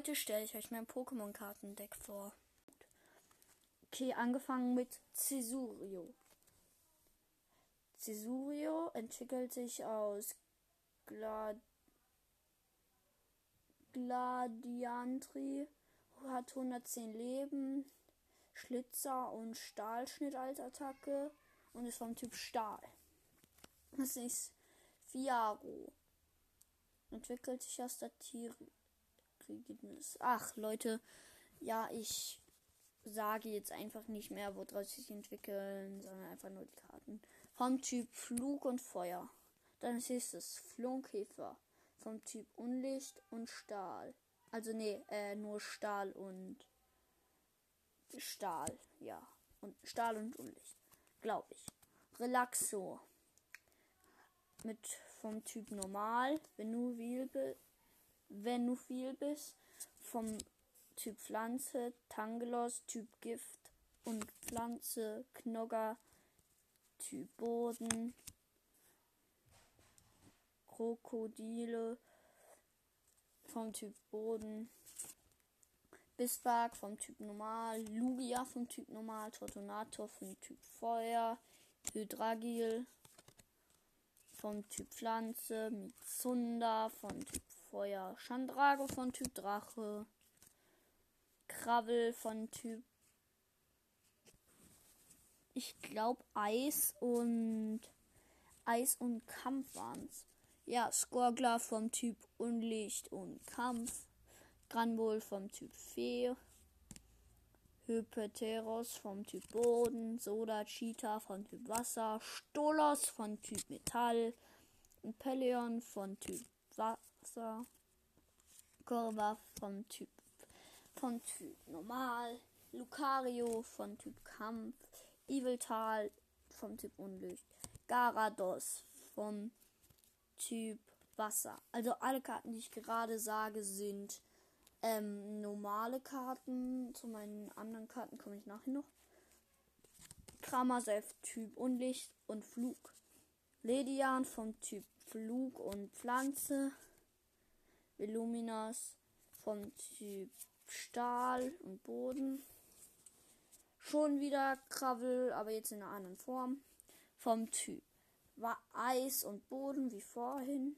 Heute stelle ich euch mein Pokémon-Kartendeck vor. Okay, angefangen mit Cesurio. Cesurio entwickelt sich aus Glad Gladiantri, hat 110 Leben, Schlitzer und Stahlschnitt als Attacke und ist vom Typ Stahl. Das ist Fiaro. Entwickelt sich aus der Tirigidnis. Ach, Leute, ja, ich sage jetzt einfach nicht mehr, woraus sich entwickeln, sondern einfach nur die Karten. Vom Typ Flug und Feuer. Dann ist es Flunkkäfer. Vom Typ Unlicht und Stahl. Also nee, äh, nur Stahl und Stahl, ja. Und Stahl und Unlicht. Glaube ich. Relaxo. Mit vom Typ normal, wenn du bist, wenn du viel bist, vom Typ Pflanze, Tangelos, Typ Gift und Pflanze, Knogger, Typ Boden, Krokodile vom Typ Boden, Bisbark vom Typ Normal, Lugia vom Typ Normal, Tortonator vom Typ Feuer, Hydragil vom Typ Pflanze, Mizunda vom Typ Feuer, Chandrago von Typ Drache, Krabbel von Typ ich glaube Eis und Eis und Kampf waren's. Ja, Skorgler vom Typ Unlicht und Kampf, Granbol vom Typ Fee, Hypeteros vom Typ Boden, Soda Cheetah von Typ Wasser, Stolos von Typ Metall, Peleon von Typ Wasser, Korva vom Typ von Typ Normal, Lucario von Typ Kampf, Eviltal vom Typ Unlicht, Garados vom Typ Wasser. Also alle Karten, die ich gerade sage, sind ähm, normale Karten. Zu meinen anderen Karten komme ich nachher noch. Kramaself Typ Unlicht und Flug. Ledian vom Typ Flug und Pflanze. Illuminas vom Typ Stahl und Boden. Schon wieder Krabbel, aber jetzt in einer anderen Form. Vom Typ war Eis und Boden wie vorhin.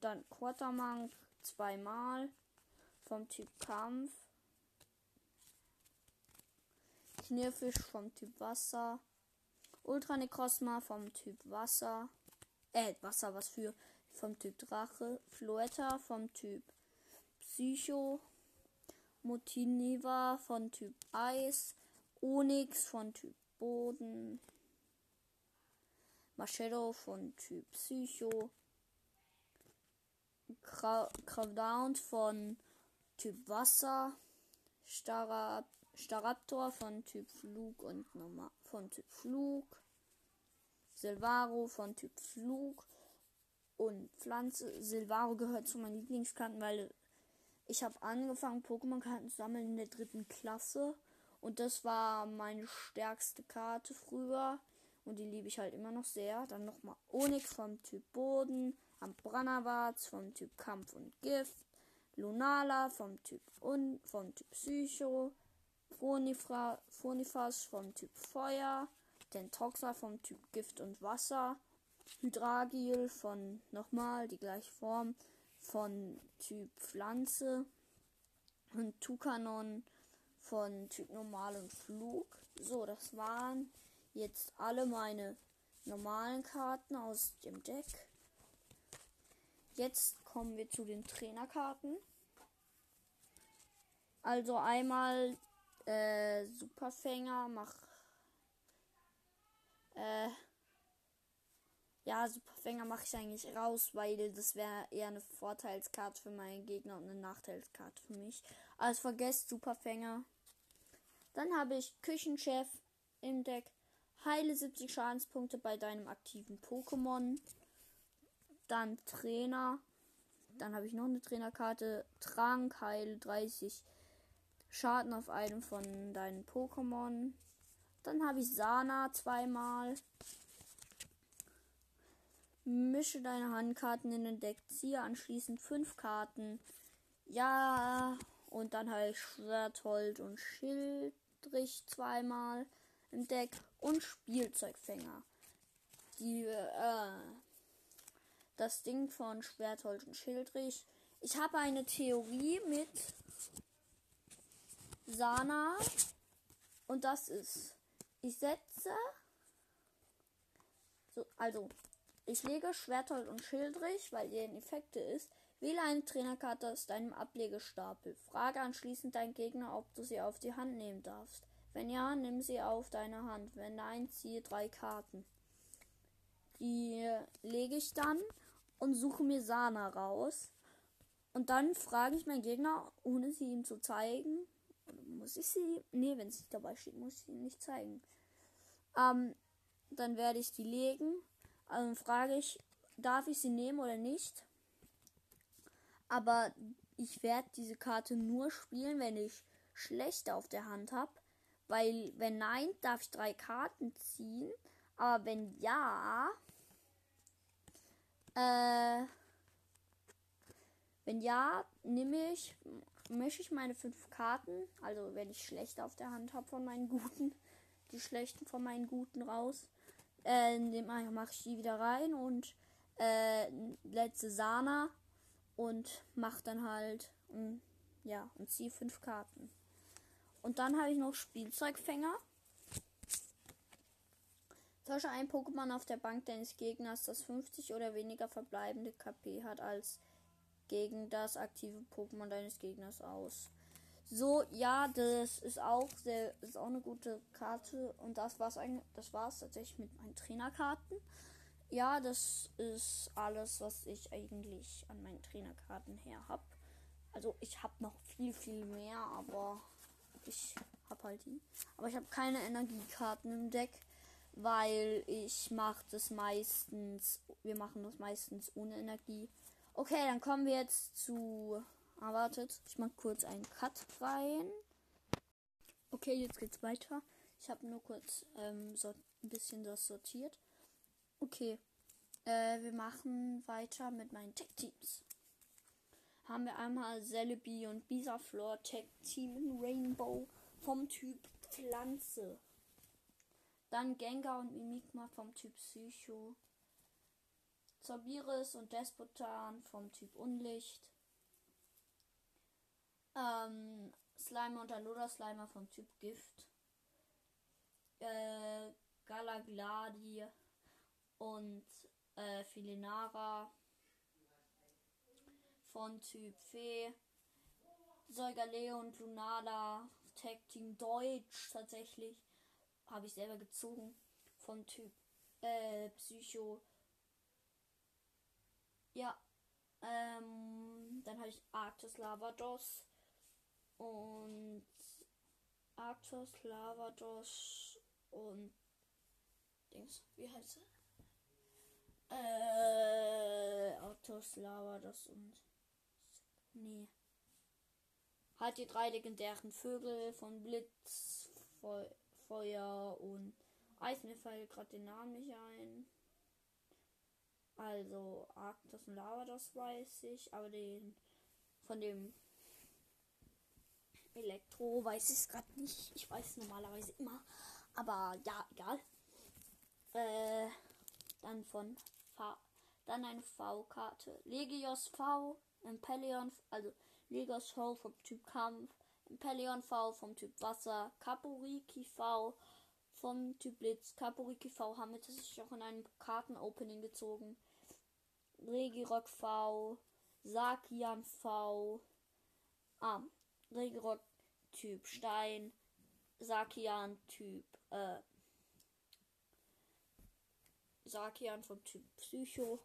Dann Quatermank zweimal vom Typ Kampf. Knirfisch vom Typ Wasser. Ultranecrosma vom Typ Wasser. Äh, Wasser, was für? Vom Typ Drache. Floetta vom Typ Psycho. Motiniva von Typ Eis. Onyx von Typ Boden. Machedo von Typ Psycho. Cravdown von Typ Wasser. Starab Staraptor von Typ Flug und Normal von Typ Flug. Silvaro von Typ Flug und Pflanze. Silvaro gehört zu meinen Lieblingskarten, weil ich habe angefangen, Pokémon-Karten zu sammeln in der dritten Klasse. Und das war meine stärkste Karte früher. Und die liebe ich halt immer noch sehr. Dann nochmal Onyx vom Typ Boden. Ambranavaz vom Typ Kampf und Gift. Lunala vom Typ Un vom Typ Psycho. Phonifra Phonifas vom Typ Feuer. Tentoxa vom Typ Gift und Wasser. Hydragil von nochmal die gleiche Form von Typ Pflanze. Und Tukanon von Typ Normal und Flug. So, das waren jetzt alle meine normalen Karten aus dem Deck. Jetzt kommen wir zu den Trainerkarten. Also einmal äh, Superfänger, mach äh, ja, Superfänger mache ich eigentlich raus, weil das wäre eher eine Vorteilskarte für meinen Gegner und eine Nachteilskarte für mich. Also vergesst Superfänger. Dann habe ich Küchenchef im Deck. Heile 70 Schadenspunkte bei deinem aktiven Pokémon. Dann Trainer. Dann habe ich noch eine Trainerkarte. Trank, heile 30 Schaden auf einem von deinen Pokémon. Dann habe ich Sana zweimal. Mische deine Handkarten in den Deck, ziehe anschließend fünf Karten. Ja, und dann halt Schwerthold und Schildrich zweimal im Deck und Spielzeugfänger. Die, äh, das Ding von Schwerthold und Schildrich. Ich habe eine Theorie mit Sana und das ist, ich setze, so, also, ich lege Schwerthold und Schildrich, weil ihr in Effekte ist. Wähle eine Trainerkarte aus deinem Ablegestapel. Frage anschließend deinen Gegner, ob du sie auf die Hand nehmen darfst. Wenn ja, nimm sie auf deine Hand. Wenn nein, ziehe drei Karten. Die lege ich dann und suche mir Sana raus. Und dann frage ich meinen Gegner, ohne sie ihm zu zeigen. Muss ich sie? Nee, wenn sie dabei steht, muss ich sie nicht zeigen. Ähm, dann werde ich die legen. Also frage ich, darf ich sie nehmen oder nicht? Aber ich werde diese Karte nur spielen, wenn ich schlecht auf der Hand habe. Weil wenn nein, darf ich drei Karten ziehen. Aber wenn ja, äh, wenn ja, nehme ich, mische ich meine fünf Karten. Also wenn ich schlecht auf der Hand habe von meinen guten, die schlechten von meinen guten raus. Äh, mache ich die wieder rein und äh, letzte Sana und mache dann halt, mh, ja, und ziehe fünf Karten. Und dann habe ich noch Spielzeugfänger. Tausche ein Pokémon auf der Bank deines Gegners, das 50 oder weniger verbleibende KP hat, als gegen das aktive Pokémon deines Gegners aus. So, ja, das ist auch sehr, ist auch eine gute Karte. Und das war's eigentlich, das war's tatsächlich mit meinen Trainerkarten. Ja, das ist alles, was ich eigentlich an meinen Trainerkarten her habe. Also ich habe noch viel, viel mehr, aber ich habe halt die. Aber ich habe keine Energiekarten im Deck, weil ich mache das meistens, wir machen das meistens ohne Energie. Okay, dann kommen wir jetzt zu, ah, wartet, ich mache kurz einen Cut rein. Okay, jetzt geht's weiter. Ich habe nur kurz ähm, so ein bisschen das sortiert. Okay, äh, wir machen weiter mit meinen Tech-Teams haben wir einmal Celebi und Bisaflor Tech Team Rainbow vom Typ Pflanze. Dann Gengar und Mimikma vom Typ Psycho. Zorbiris und Despotan vom Typ Unlicht. Ähm, Slimer und Alola Slimer vom Typ Gift. Äh, Galagladi und äh, Filinara von Typ Fee. Säugerleo und Lunala. Tag Team Deutsch tatsächlich. Habe ich selber gezogen. Von Typ äh, Psycho. Ja. Ähm, dann habe ich Arctos Lavados. Und Arctos Lavados und Dings. Wie heißt er? Äh, Arctos Lavados und Nee. Halt die drei legendären Vögel von Blitz, Feu Feuer und Eis. Mir fällt gerade den Namen nicht ein. Also Arktis und Lava, das weiß ich. Aber den von dem Elektro weiß ich es gerade nicht. Ich weiß normalerweise immer. Aber ja, egal. Äh, dann von v dann eine V-Karte. Legios V Impelion, also Legos V vom Typ Kampf, Impelion V vom Typ Wasser, Kaporiki V vom Typ Blitz, Kaporiki V haben wir tatsächlich auch in einem Kartenopening gezogen. Regirock V, Sakian V, ah, Regirock Typ Stein, Sakian Typ, äh, Sakian vom Typ Psycho,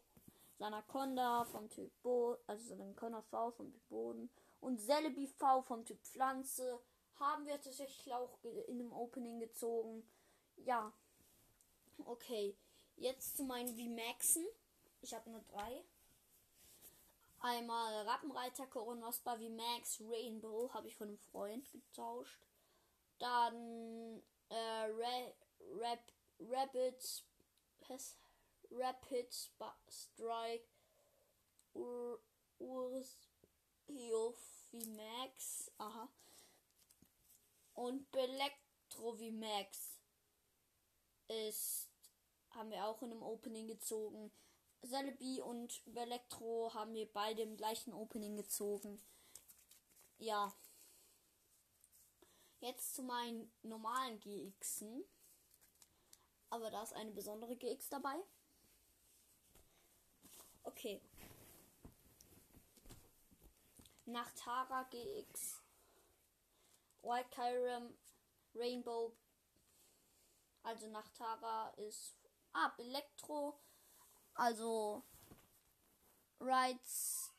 Sanaconda vom Typ Boden, also Sanaconda V vom Typ Boden und Celebi V vom Typ Pflanze haben wir tatsächlich auch in dem Opening gezogen. Ja. Okay. Jetzt zu meinen V-Maxen. Ich habe nur drei. Einmal Rappenreiter Koronospa V-Max Rainbow habe ich von einem Freund getauscht. Dann äh, Ra Rap Rabbit Rapid Sp Strike, Ur Ursiovimax, aha, und Belectrovimax ist, haben wir auch in einem Opening gezogen. Celebi und Belectro haben wir beide im gleichen Opening gezogen. Ja. Jetzt zu meinen normalen GXen. Aber da ist eine besondere GX dabei. Okay. Nach Tara GX. White Kyram Rainbow. Also nach Tara ist. Ah, Elektro. Also. Rides.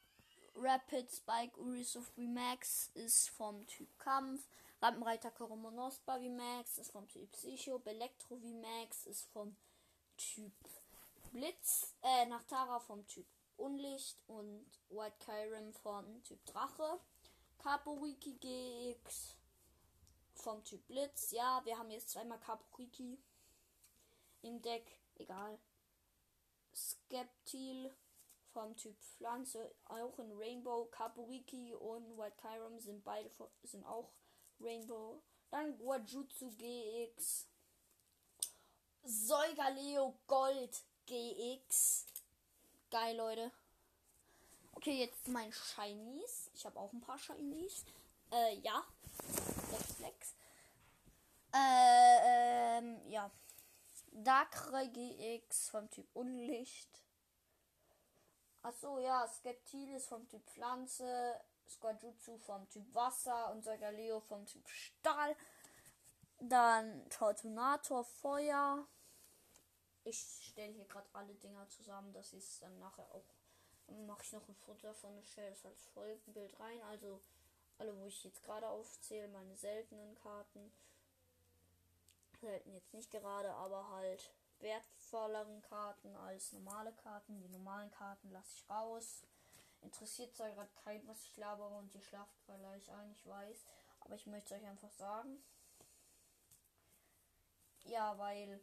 Rapid Spike Uris of Max ist vom Typ Kampf. Rampenreiter Koromonospa Max ist vom Typ Psycho. Belektro Max ist vom Typ Blitz. Äh, nach Tara vom Typ Unlicht. Und White Kyrim vom Typ Drache. Kaporiki GX vom Typ Blitz. Ja, wir haben jetzt zweimal Kaporiki im Deck. Egal. Skeptil vom Typ Pflanze, auch in Rainbow. Kaporiki und White Kyram sind beide sind auch Rainbow. Dann Guajutsu GX. Säugerleo Gold GX. Geil, Leute. Okay, jetzt mein Shinies. Ich habe auch ein paar Shinies. Äh, ja. Flex, Flex. Äh, ähm, ja. Darkrai GX vom Typ Unlicht. Achso, ja, Skeptilis vom Typ Pflanze. Squadjutsu vom Typ Wasser und Sagaleo vom Typ Stahl. Dann Tortunator Feuer. Ich stelle hier gerade alle Dinger zusammen, ich es dann nachher auch. Mache ich noch ein Foto davon und stelle es als Folgenbild rein. Also alle, wo ich jetzt gerade aufzähle, meine seltenen Karten selten jetzt nicht gerade, aber halt wertvolleren Karten als normale Karten. Die normalen Karten lasse ich raus. Interessiert zwar gerade kein, was ich labere und ihr schlaft vielleicht ein, ich weiß. Aber ich möchte euch einfach sagen. Ja, weil.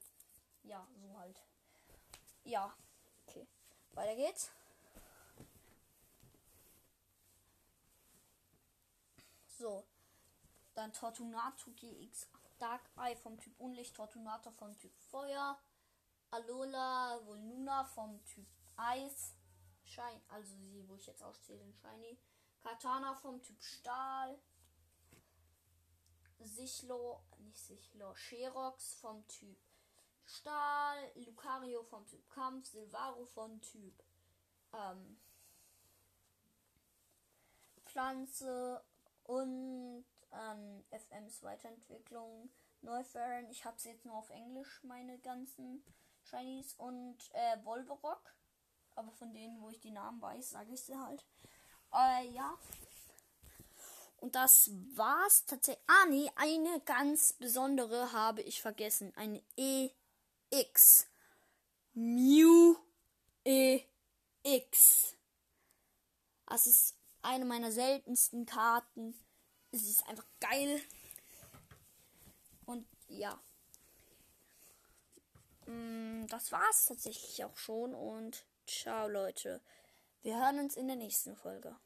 Ja, so halt. Ja. Okay. Weiter geht's. So. Dann Tortunatu GX. Dark Eye vom Typ Unlicht, Fortunata vom Typ Feuer, Alola, Voluna vom Typ Eis, Schein, also sie, wo ich jetzt auszähle, den Shiny, Katana vom Typ Stahl, Sichlo, nicht Sichlo, Sherox vom Typ Stahl, Lucario vom Typ Kampf, Silvaro vom Typ ähm, Pflanze und ähm, FMs Weiterentwicklung. Neufern. Ich habe sie jetzt nur auf Englisch, meine ganzen Shinies. Und äh, Wolverock. Aber von denen, wo ich die Namen weiß, sage ich sie halt. Äh, ja. Und das war's tatsächlich. Ah, nee, eine ganz besondere habe ich vergessen. Eine EX. Mew EX. Das ist eine meiner seltensten Karten. Es ist einfach geil. Und ja. Mm, das war's tatsächlich auch schon. Und Ciao Leute. Wir hören uns in der nächsten Folge.